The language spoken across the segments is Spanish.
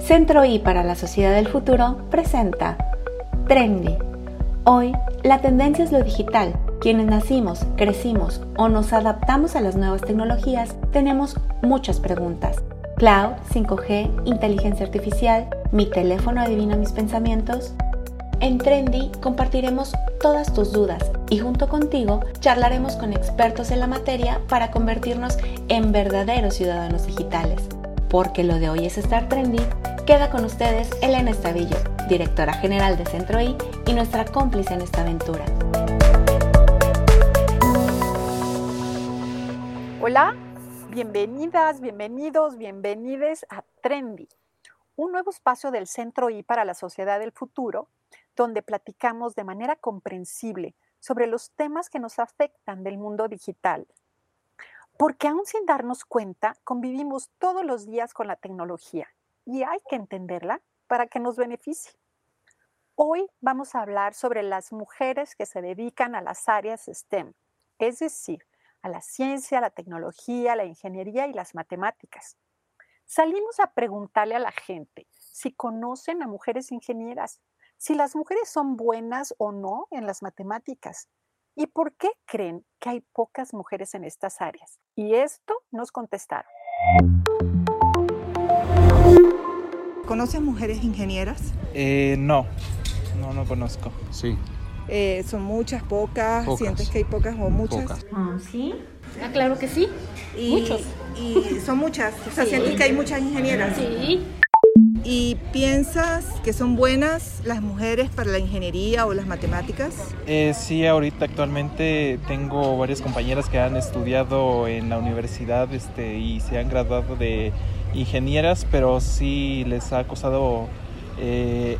Centro I para la Sociedad del Futuro presenta Trendy. Hoy, la tendencia es lo digital. Quienes nacimos, crecimos o nos adaptamos a las nuevas tecnologías tenemos muchas preguntas. Cloud, 5G, inteligencia artificial, mi teléfono adivina mis pensamientos. En Trendy compartiremos todas tus dudas y junto contigo charlaremos con expertos en la materia para convertirnos en verdaderos ciudadanos digitales. Porque lo de hoy es estar trendy Queda con ustedes Elena Estavillo, directora general de Centro I y nuestra cómplice en esta aventura. Hola, bienvenidas, bienvenidos, bienvenides a Trendy, un nuevo espacio del Centro I para la sociedad del futuro, donde platicamos de manera comprensible sobre los temas que nos afectan del mundo digital. Porque aún sin darnos cuenta, convivimos todos los días con la tecnología y hay que entenderla para que nos beneficie. Hoy vamos a hablar sobre las mujeres que se dedican a las áreas STEM, es decir, a la ciencia, la tecnología, la ingeniería y las matemáticas. Salimos a preguntarle a la gente si conocen a mujeres ingenieras, si las mujeres son buenas o no en las matemáticas y por qué creen que hay pocas mujeres en estas áreas. Y esto nos contestaron. ¿Conoces mujeres ingenieras? Eh, no, no, no conozco. Sí. Eh, ¿Son muchas, pocas? ¿Sientes que hay pocas o muchas? Ah, sí. Ah, claro que sí. Muchos. Y son muchas. O sea, ¿sientes que hay muchas ingenieras? Sí. ¿Y piensas que son buenas las mujeres para la ingeniería o las matemáticas? Eh, sí, ahorita actualmente tengo varias compañeras que han estudiado en la universidad este, y se han graduado de ingenieras, pero sí les ha costado eh,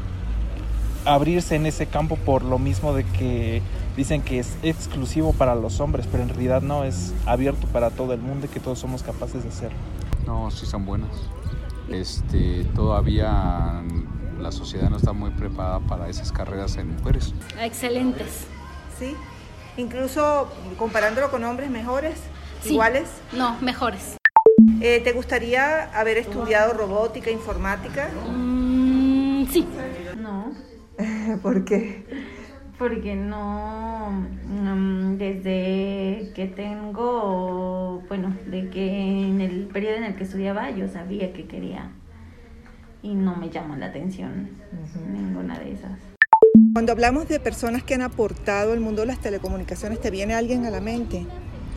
abrirse en ese campo por lo mismo de que dicen que es exclusivo para los hombres, pero en realidad no, es abierto para todo el mundo y que todos somos capaces de hacerlo. No, sí son buenas. Este, todavía la sociedad no está muy preparada para esas carreras en mujeres. Excelentes. Sí, incluso comparándolo con hombres mejores, iguales. No, mejores. Eh, ¿Te gustaría haber estudiado robótica, informática? Mm, sí. No. ¿Por qué? Porque no, mm, desde que tengo, bueno, de que en el periodo en el que estudiaba yo sabía que quería y no me llama la atención ninguna de esas. Cuando hablamos de personas que han aportado al mundo de las telecomunicaciones, ¿te viene alguien a la mente?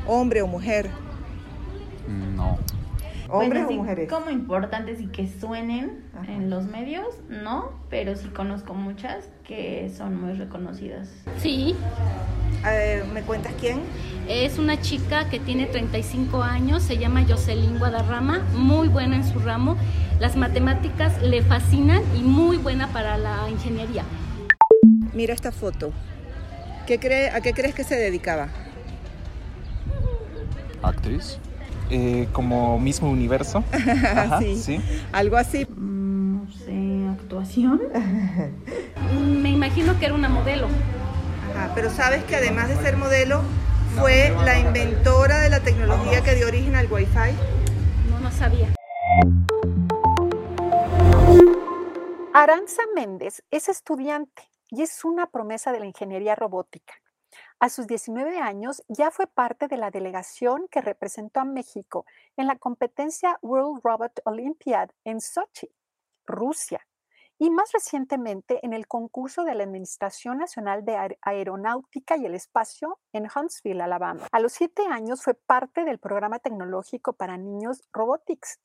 ¿Hombre o mujer? No. ¿Hombres Pues o mujeres? Como importantes y que suenen en los medios, no, pero sí conozco muchas que son muy reconocidas. Sí. Eh, ¿Me cuentas quién? Es una chica que tiene 35 años, se llama Jocelyn Guadarrama, muy buena en su ramo. Las matemáticas le fascinan y muy buena para la ingeniería. Mira esta foto. ¿Qué cree, ¿A qué crees que se dedicaba? ¿Actriz? Eh, como mismo universo. Ajá, Sí. sí. Algo así. Mm, No sé, actuación. Mm, Me imagino que era una modelo. Ajá, pero sabes que además de ser modelo, fue la inventora de la tecnología que dio origen al Wi-Fi. No, no sabía. Aranza Méndez es estudiante y es una promesa de la ingeniería robótica. A sus 19 años ya fue parte de la delegación que representó a México en la competencia World Robot Olympiad en Sochi, Rusia, y más recientemente en el concurso de la Administración Nacional de Aer- Aeronáutica y el Espacio en Huntsville, Alabama. A los siete años fue parte del programa tecnológico para niños Robotics,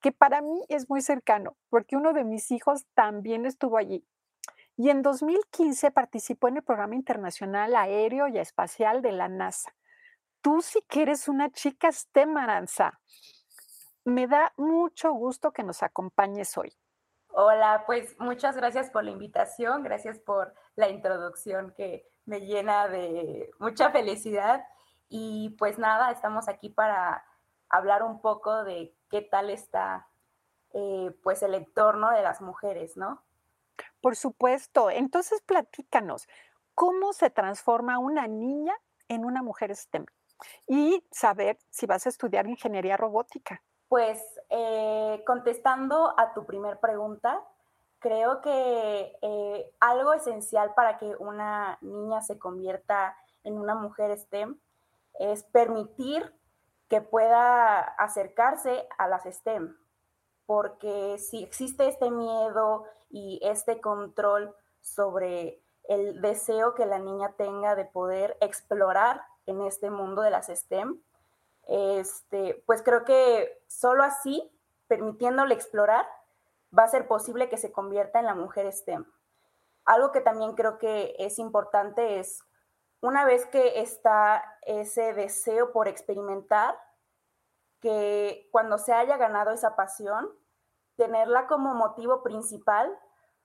que para mí es muy cercano, porque uno de mis hijos también estuvo allí. Y en 2015 participó en el programa internacional aéreo y espacial de la NASA. Tú sí que eres una chica STEM, Aranza. Me da mucho gusto que nos acompañes hoy. Hola, pues muchas gracias por la invitación, gracias por la introducción que me llena de mucha felicidad y pues nada, estamos aquí para hablar un poco de qué tal está eh, pues el entorno de las mujeres, ¿no? Por supuesto. Entonces, platícanos, ¿cómo se transforma una niña en una mujer STEM? Y saber si vas a estudiar ingeniería robótica. Pues eh, contestando a tu primer pregunta, creo que eh, algo esencial para que una niña se convierta en una mujer STEM es permitir que pueda acercarse a las STEM, porque si existe este miedo y este control sobre el deseo que la niña tenga de poder explorar en este mundo de las STEM, este, pues creo que solo así, permitiéndole explorar, va a ser posible que se convierta en la mujer STEM. Algo que también creo que es importante es, una vez que está ese deseo por experimentar, que cuando se haya ganado esa pasión, tenerla como motivo principal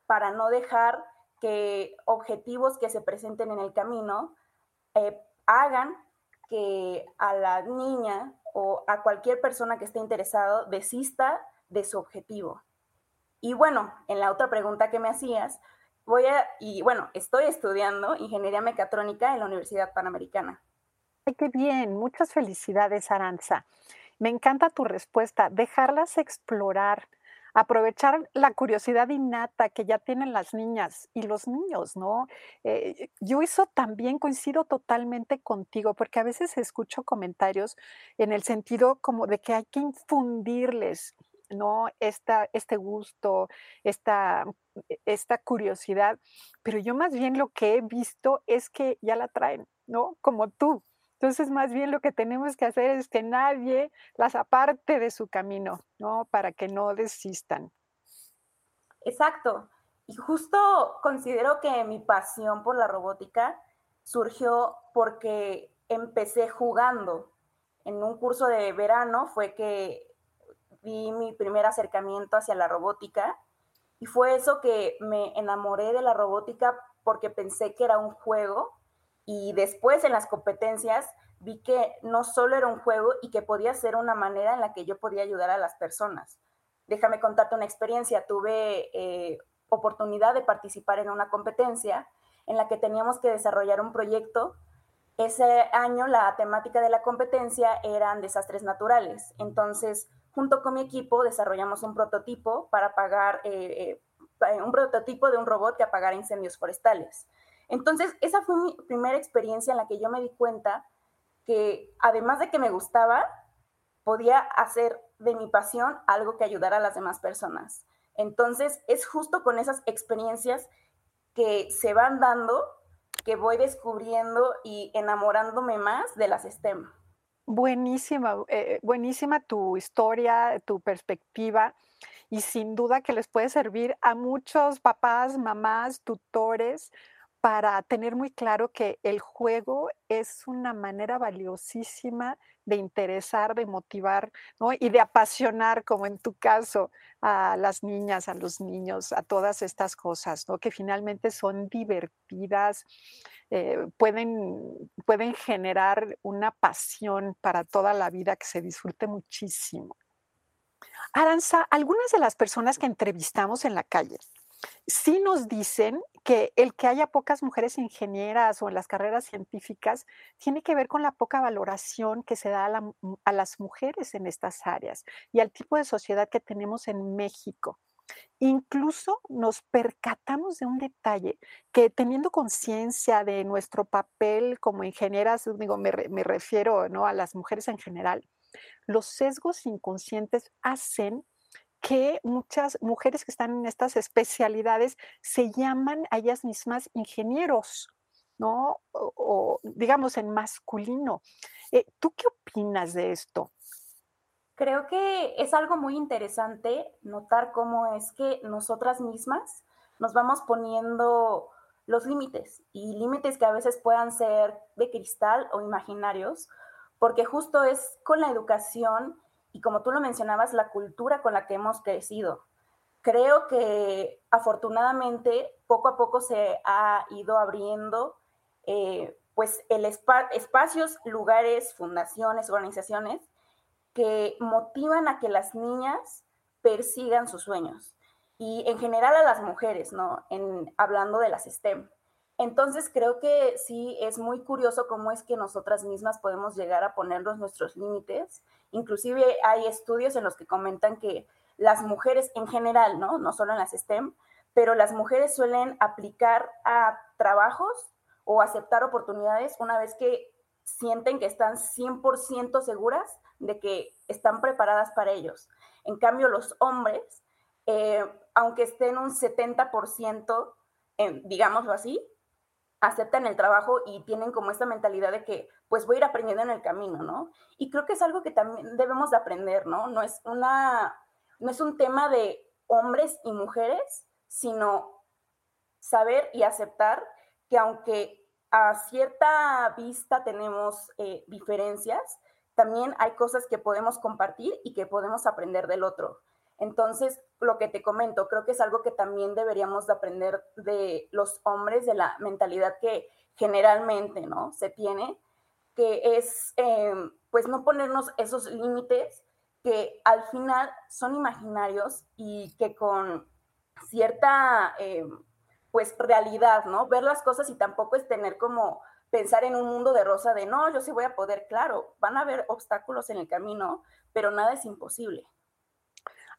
para no dejar que objetivos que se presenten en el camino eh, hagan que a la niña o a cualquier persona que esté interesado desista de su objetivo. Y bueno, en la otra pregunta que me hacías, voy a, y bueno, estoy estudiando ingeniería mecatrónica en la Universidad Panamericana. Ay, qué bien, muchas felicidades, Aranza. Me encanta tu respuesta, dejarlas explorar, aprovechar la curiosidad innata que ya tienen las niñas y los niños, ¿no? Eh, yo eso también coincido totalmente contigo, porque a veces escucho comentarios en el sentido como de que hay que infundirles, ¿no? Esta, este gusto, esta, esta curiosidad, pero yo más bien lo que he visto es que ya la traen, ¿no? Como tú, entonces, más bien lo que tenemos que hacer es que nadie las aparte de su camino, ¿no? Para que no desistan. Exacto. Y justo considero que mi pasión por la robótica surgió porque empecé jugando. En un curso de verano fue que vi mi primer acercamiento hacia la robótica y fue eso que me enamoré de la robótica porque pensé que era un juego y después en las competencias vi que no solo era un juego y que podía ser una manera en la que yo podía ayudar a las personas. Déjame contarte una experiencia. Tuve eh, oportunidad de participar en una competencia en la que teníamos que desarrollar un proyecto. Ese año la temática de la competencia eran desastres naturales. Entonces, junto con mi equipo, desarrollamos un prototipo para apagar, eh, eh, un prototipo de un robot que apagara incendios forestales. Entonces, esa fue mi primera experiencia en la que yo me di cuenta que además de que me gustaba, podía hacer de mi pasión algo que ayudara a las demás personas. Entonces, es justo con esas experiencias que se van dando que voy descubriendo y enamorándome más de las STEM. Buenísima, eh, buenísima tu historia, tu perspectiva y sin duda que les puede servir a muchos papás, mamás, tutores, para tener muy claro que el juego es una manera valiosísima de interesar, de motivar y de apasionar, como en tu caso, a las niñas, a los niños, a todas estas cosas, que finalmente son divertidas, eh, pueden, pueden generar una pasión para toda la vida que se disfrute muchísimo. Aranza, algunas de las personas que entrevistamos en la calle sí nos dicen que el que haya pocas mujeres ingenieras o en las carreras científicas tiene que ver con la poca valoración que se da a, las mujeres en estas áreas y al tipo de sociedad que tenemos en México. Incluso nos percatamos de un detalle que teniendo conciencia de nuestro papel como ingenieras, digo, me, me refiero ¿no? a las mujeres en general, los sesgos inconscientes hacen que muchas mujeres que están en estas especialidades se llaman a ellas mismas ingenieros, ¿no? O, digamos en masculino. Eh, ¿Tú qué opinas de esto? Creo que es algo muy interesante notar cómo es que nosotras mismas nos vamos poniendo los límites y límites que a veces puedan ser de cristal o imaginarios, porque justo es con la educación y como tú lo mencionabas, la cultura con la que hemos crecido. Creo que afortunadamente poco a poco se ha ido abriendo eh, pues el espacios, lugares, fundaciones, organizaciones que motivan a que las niñas persigan sus sueños y en general a las mujeres, ¿no? En, hablando de las STEM. Entonces creo que sí es muy curioso cómo es que nosotras mismas podemos llegar a ponernos nuestros límites. Inclusive hay estudios en los que comentan que las mujeres en general, ¿no? No solo en las STEM, pero las mujeres suelen aplicar a trabajos o aceptar oportunidades una vez que sienten que están 100% seguras de que están preparadas para ellos. En cambio, los hombres, eh, aunque estén un 70%, en, digámoslo así, aceptan el trabajo y tienen como esta mentalidad de que pues voy a ir aprendiendo en el camino, ¿no? Y creo que es algo que también debemos de aprender, ¿no? No es una, no es un tema de hombres y mujeres, sino saber y aceptar que aunque a cierta vista tenemos eh, diferencias, también hay cosas que podemos compartir y que podemos aprender del otro. Entonces, lo que te comento, creo que es algo que también deberíamos de aprender de los hombres, de la mentalidad que generalmente, ¿no? Se tiene, que es, em, pues, no ponernos esos límites que al final son imaginarios y que con cierta, em, pues, realidad, ¿no? Ver las cosas y tampoco es tener como pensar en un mundo de rosa de, no, yo sí voy a poder, claro, van a haber obstáculos en el camino, pero nada es imposible.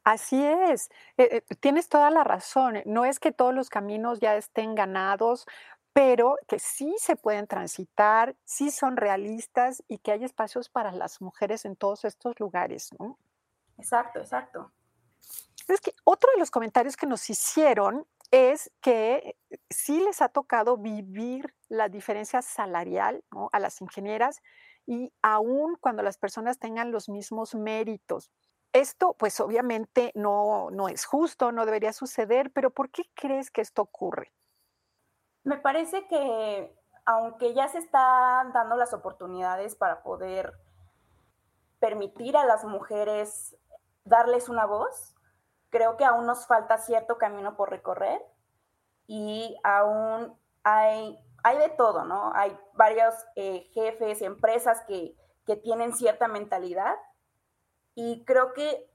Así es, eh, eh, tienes toda la razón. No es que todos los caminos ya estén ganados, pero que sí se pueden transitar, sí son realistas y que hay espacios para las mujeres en todos estos lugares. ¿no? Exacto, exacto. Es que otro de los comentarios que nos hicieron es que sí les ha tocado vivir la diferencia salarial a las ingenieras y aún cuando las personas tengan los mismos méritos. Esto, pues obviamente no, no es justo, no debería suceder, pero ¿por qué crees que esto ocurre? Me parece que aunque ya se están dando las oportunidades para poder permitir a las mujeres darles una voz, creo que aún nos falta cierto camino por recorrer y aún hay, hay de todo, ¿no? Hay varios eh, jefes, empresas que, que tienen cierta mentalidad y creo que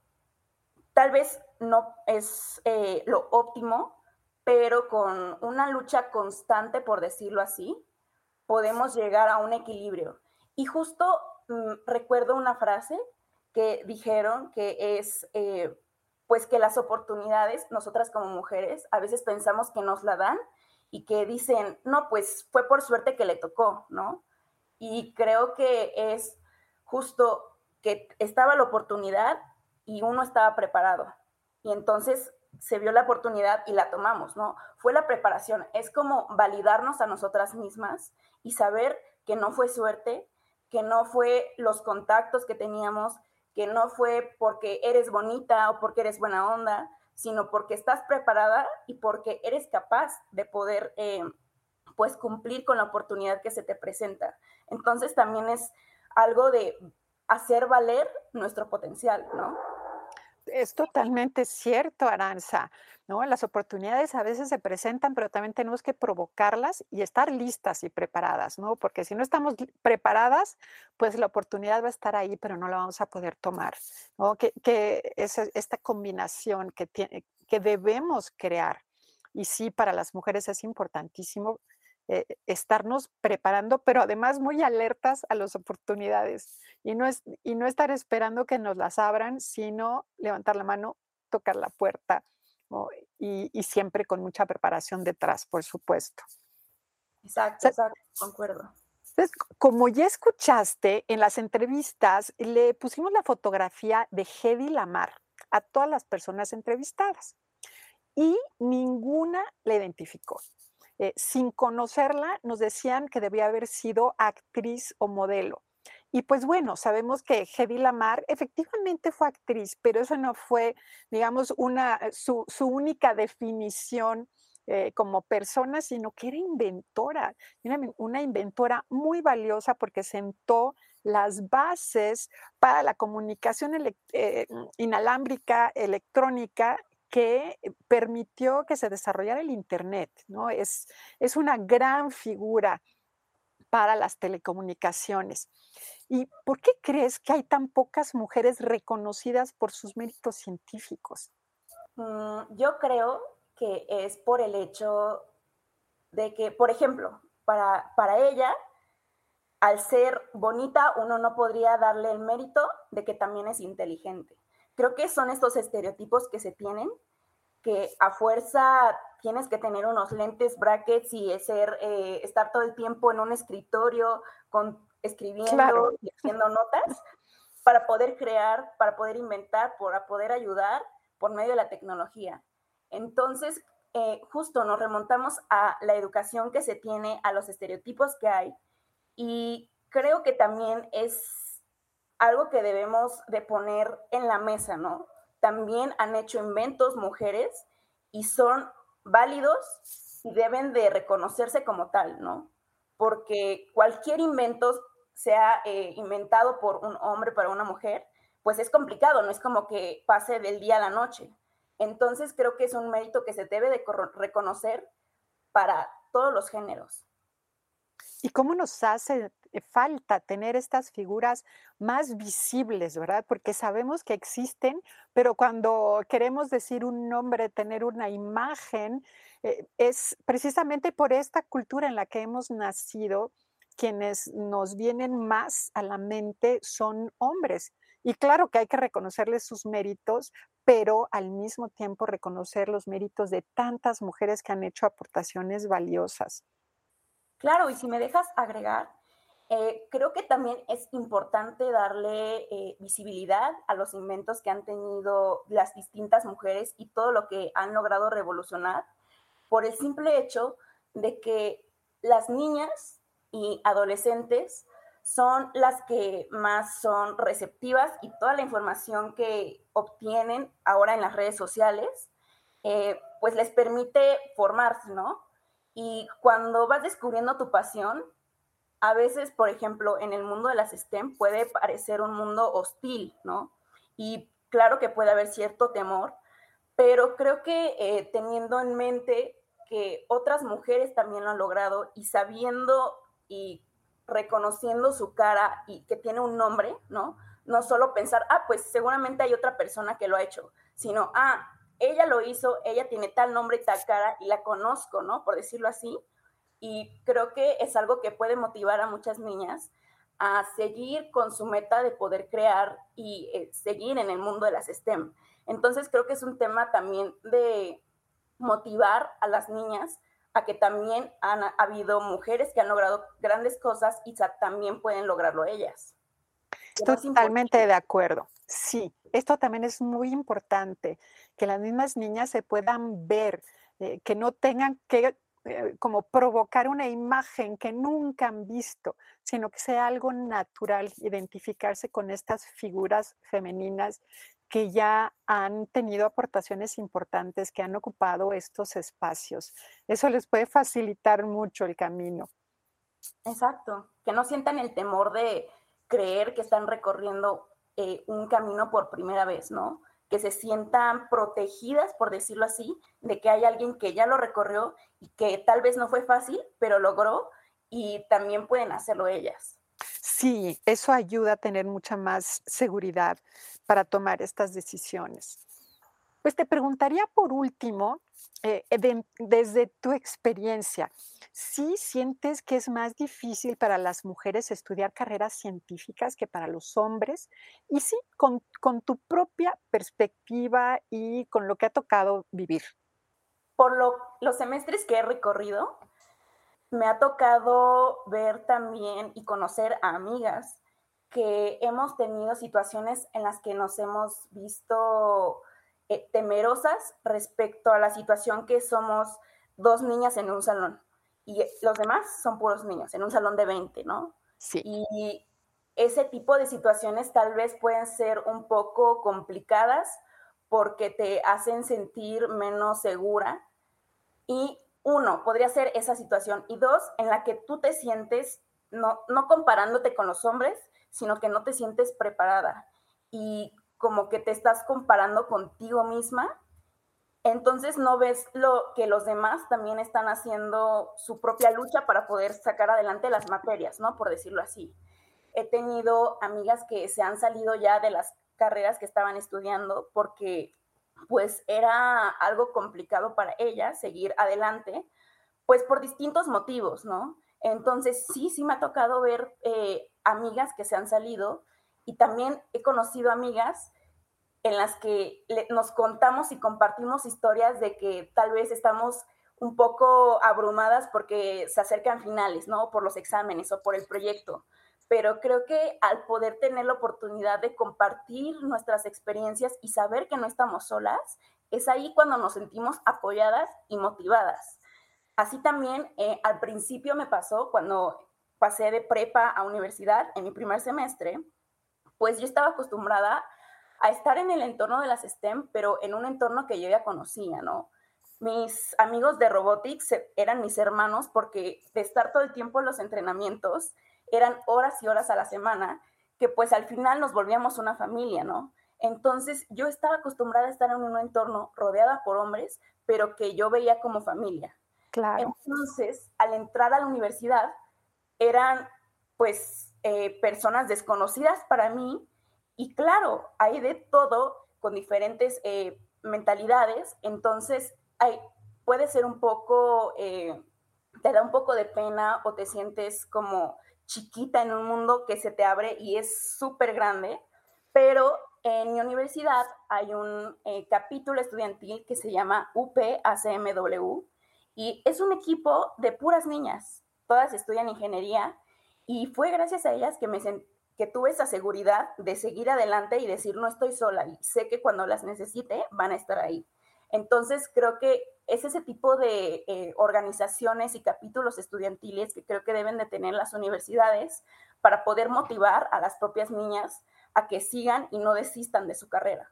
tal vez no es eh, lo óptimo, pero con una lucha constante, por decirlo así, podemos llegar a un equilibrio. Y justo mm, recuerdo una frase que dijeron que es, eh, pues que las oportunidades, nosotras como mujeres, a veces pensamos que nos la dan y que dicen, no, pues fue por suerte que le tocó, ¿no? Y creo que es justo que estaba la oportunidad y uno estaba preparado. Y entonces se vio la oportunidad y la tomamos, ¿no? Fue la preparación, es como validarnos a nosotras mismas y saber que no fue suerte, que no fue los contactos que teníamos, que no fue porque eres bonita o porque eres buena onda, sino porque estás preparada y porque eres capaz de poder, eh, pues, cumplir con la oportunidad que se te presenta. Entonces también es algo de hacer valer nuestro potencial, ¿no? Es totalmente cierto, Aranza. ¿no? Las oportunidades a veces se presentan, pero también tenemos que provocarlas y estar listas y preparadas, ¿no? Porque si no estamos preparadas, pues la oportunidad va a estar ahí, pero no la vamos a poder tomar, ¿no? Que, que es esta combinación que, tiene, que debemos crear. Y sí, para las mujeres es importantísimo eh, estarnos preparando, pero además muy alertas a las oportunidades y no, es, y no estar esperando que nos las abran, sino levantar la mano, tocar la puerta y, y, siempre con mucha preparación detrás, por supuesto. Exacto, exacto, concuerdo. Entonces, como ya escuchaste en las entrevistas, le pusimos la fotografía de Hedy Lamar a todas las personas entrevistadas y ninguna la identificó. Eh, sin conocerla, nos decían que debía haber sido actriz o modelo. Y pues bueno, sabemos que Hedy Lamar efectivamente fue actriz, pero eso no fue, digamos, una, eh, su, única definición eh, como persona, sino que era inventora, una, inventora muy valiosa porque sentó las bases para la comunicación inalámbrica electrónica que eh, permitió que se desarrollara el Internet, ¿no? Es, es una gran figura para las telecomunicaciones. ¿Y por qué crees que hay tan pocas mujeres reconocidas por sus méritos científicos? Mm, yo creo que es por el hecho de que, por ejemplo, para, para ella, al ser bonita, uno no podría darle el mérito de que también es inteligente. Creo que son estos estereotipos que se tienen, que a fuerza tienes que tener unos lentes, brackets y ser, eh, estar todo el tiempo en un escritorio con, escribiendo y haciendo notas para poder crear, para poder inventar, para poder ayudar por medio de la tecnología. Entonces, eh, justo nos remontamos a la educación que se tiene, a los estereotipos que hay y creo que también es algo que debemos de poner en la mesa, ¿no? También han hecho inventos mujeres y son válidos y deben de reconocerse como tal, ¿no? Porque cualquier invento sea eh, inventado por un hombre para una mujer, pues es complicado, no es como que pase del día a la noche. Entonces creo que es un mérito que se debe de reconocer para todos los géneros. ¿Y cómo nos hace falta tener estas figuras más visibles, verdad? Porque sabemos que existen, pero cuando queremos decir un nombre, tener una imagen, eh, es precisamente por esta cultura en la que hemos nacido, quienes nos vienen más a la mente son hombres. Y claro que hay que reconocerles sus méritos, pero al mismo tiempo reconocer los méritos de tantas mujeres que han hecho aportaciones valiosas. Claro, y si me dejas agregar, eh, creo que también es importante darle eh, visibilidad a los inventos que han tenido las distintas mujeres y todo lo que han logrado revolucionar por el simple hecho de que las niñas y adolescentes son las que más son receptivas y toda la información que obtienen ahora en las redes sociales, eh, pues les permite formarse, ¿no? Y cuando vas descubriendo tu pasión, a veces, por ejemplo, en el mundo de las STEM puede parecer un mundo hostil, ¿no? Y claro que puede haber cierto temor, pero creo que eh, teniendo en mente que otras mujeres también lo han logrado y sabiendo y reconociendo su cara y que tiene un nombre, ¿no? No solo pensar, ah, pues seguramente hay otra persona que lo ha hecho, sino, ah, ella lo hizo, ella tiene tal nombre y tal cara y la conozco, ¿no? Por decirlo así. Y creo que es algo que puede motivar a muchas niñas a seguir con su meta de poder crear y eh, seguir en el mundo de las STEM. Entonces creo que es un tema también de motivar a las niñas a que también han habido mujeres que han logrado grandes cosas y también pueden lograrlo ellas. Totalmente de acuerdo. Sí, esto también es muy importante, que las mismas niñas se puedan ver, eh, que no tengan que eh, como provocar una imagen que nunca han visto, sino que sea algo natural identificarse con estas figuras femeninas que ya han tenido aportaciones importantes, que han ocupado estos espacios. Eso les puede facilitar mucho el camino. Exacto, que no sientan el temor de creer que están recorriendo eh, un camino por primera vez, ¿no? Que se sientan protegidas, por decirlo así, de que hay alguien que ya lo recorrió y que tal vez no fue fácil, pero logró y también pueden hacerlo ellas. Sí, eso ayuda a tener mucha más seguridad para tomar estas decisiones. Pues te preguntaría por último, eh, desde tu experiencia, ¿sí sientes que es más difícil para las mujeres estudiar carreras científicas que para los hombres? Y sí, con, tu propia perspectiva y con lo que ha tocado vivir. Por los semestres que he recorrido, me ha tocado ver también y conocer a amigas que hemos tenido situaciones en las que nos hemos visto eh, temerosas respecto a la situación que somos dos niñas en un salón y los demás son puros niños en un salón de 20, ¿no? Sí. Y ese tipo de situaciones tal vez pueden ser un poco complicadas porque te hacen sentir menos segura. Y uno, podría ser esa situación. Y dos, en la que tú te sientes, no, no comparándote con los hombres, sino que no te sientes preparada. Y como que te estás comparando contigo misma, entonces no ves lo que los demás también están haciendo su propia lucha para poder sacar adelante las materias, ¿no? Por decirlo así. He tenido amigas que se han salido ya de las carreras que estaban estudiando porque pues era algo complicado para ellas seguir adelante pues por distintos motivos, ¿no? Entonces, sí, sí me ha tocado ver eh, amigas que se han salido y también he conocido amigas en las que nos contamos y compartimos historias de que tal vez estamos un poco abrumadas porque se acercan finales, ¿no? Por los exámenes o por el proyecto. Pero creo que al poder tener la oportunidad de compartir nuestras experiencias y saber que no estamos solas, es ahí cuando nos sentimos apoyadas y motivadas. Así también eh, al principio me pasó cuando pasé de prepa a universidad en mi primer semestre, pues yo estaba acostumbrada a estar en el entorno de las STEM, pero en un entorno que yo ya conocía, ¿no? Mis amigos de robotics eran mis hermanos porque de estar todo el tiempo en los entrenamientos, eran horas y horas a la semana, que pues al final nos volvíamos una familia, ¿no? Entonces yo estaba acostumbrada a estar en un entorno rodeada por hombres, pero que yo veía como familia. Claro. Entonces, al entrar a la universidad, eran pues eh, personas desconocidas para mí y claro, hay de todo con diferentes eh, mentalidades, entonces hay, puede ser un poco, eh, te da un poco de pena o te sientes como chiquita en un mundo que se te abre y es súper grande, pero en mi universidad hay un eh, capítulo estudiantil que se llama UPACMW y es un equipo de puras niñas, todas estudian ingeniería y fue gracias a ellas que me que tuve esa seguridad de seguir adelante y decir no estoy sola y sé que cuando las necesite van a estar ahí. Entonces creo que es ese tipo de eh, organizaciones y capítulos estudiantiles que creo que deben de tener las universidades para poder motivar a las propias niñas a que sigan y no desistan de su carrera.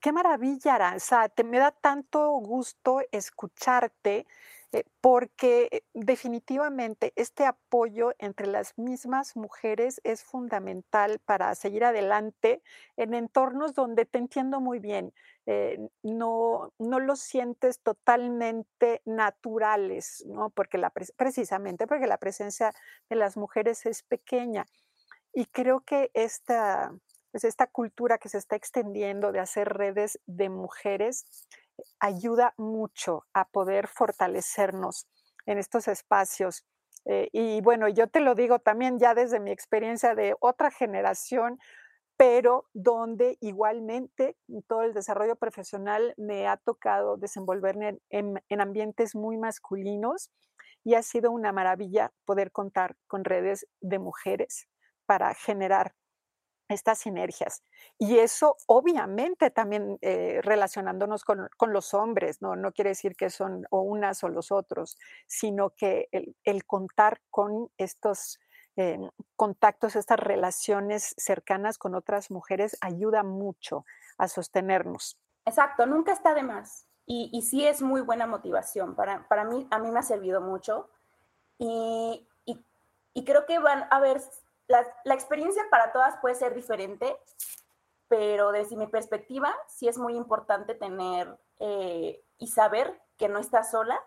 Qué maravilla, Aranza. Te me da tanto gusto escucharte eh, porque eh, definitivamente este apoyo entre las mismas mujeres es fundamental para seguir adelante en entornos donde te entiendo muy bien. Eh, no, no los sientes totalmente naturales, ¿no? Porque la, precisamente porque la presencia de las mujeres es pequeña. Y creo que esta, pues esta cultura que se está extendiendo de hacer redes de mujeres ayuda mucho a poder fortalecernos en estos espacios. Eh, y bueno, yo te lo digo también ya desde mi experiencia de otra generación, pero donde igualmente todo el desarrollo profesional me ha tocado desenvolverme en, en ambientes muy masculinos y ha sido una maravilla poder contar con redes de mujeres para generar estas sinergias. Y eso obviamente también eh, relacionándonos con, los hombres, ¿no? no quiere decir que son o unas o los otros, sino que el, contar con estos eh, contactos, estas relaciones cercanas con otras mujeres ayuda mucho a sostenernos. Exacto, nunca está de más. Y, sí es muy buena motivación. Para, para mí, a mí me ha servido mucho. Y, y, y creo que van a haber la, experiencia para todas puede ser diferente, pero desde mi perspectiva sí es muy importante tener eh, y saber que no estás sola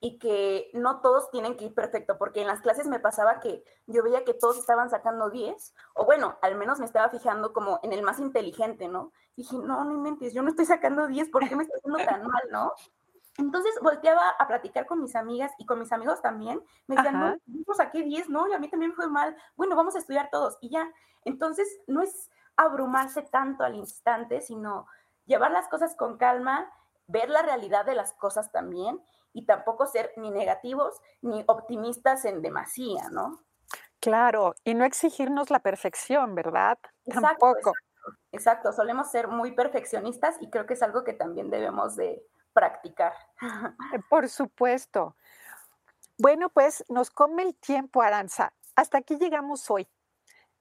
y que no todos tienen que ir perfecto, porque en las clases me pasaba que yo veía que todos estaban sacando 10, o bueno, al menos me estaba fijando como en el más inteligente, ¿no? Dije, no, no inventes, yo no estoy sacando 10, ¿por qué me está haciendo tan mal, no? Entonces volteaba a platicar con mis amigas y con mis amigos también. Me decían, no, yo saqué 10, ¿no? Y a mí también me fue mal. Bueno, vamos a estudiar todos y ya. Entonces no es abrumarse tanto al instante, sino llevar las cosas con calma, ver la realidad de las cosas también y tampoco ser ni negativos ni optimistas en demasía, ¿no? Claro, y no exigirnos la perfección, ¿verdad? tampoco. Exacto, exacto, solemos ser muy perfeccionistas y creo que es algo que también debemos de, practicar. Eh, por supuesto. Bueno, pues nos come el tiempo, Aranza. Hasta aquí llegamos hoy.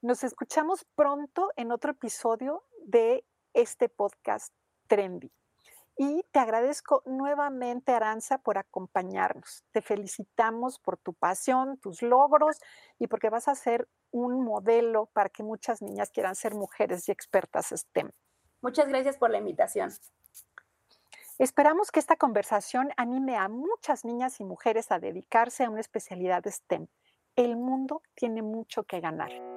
Nos escuchamos pronto en otro episodio de este podcast Trendy. Y te agradezco nuevamente, Aranza, por acompañarnos. Te felicitamos por tu pasión, tus logros y porque vas a ser un modelo para que muchas niñas quieran ser mujeres y expertas STEM. Muchas gracias por la invitación. Esperamos que esta conversación anime a muchas niñas y mujeres a dedicarse a una especialidad STEM. El mundo tiene mucho que ganar.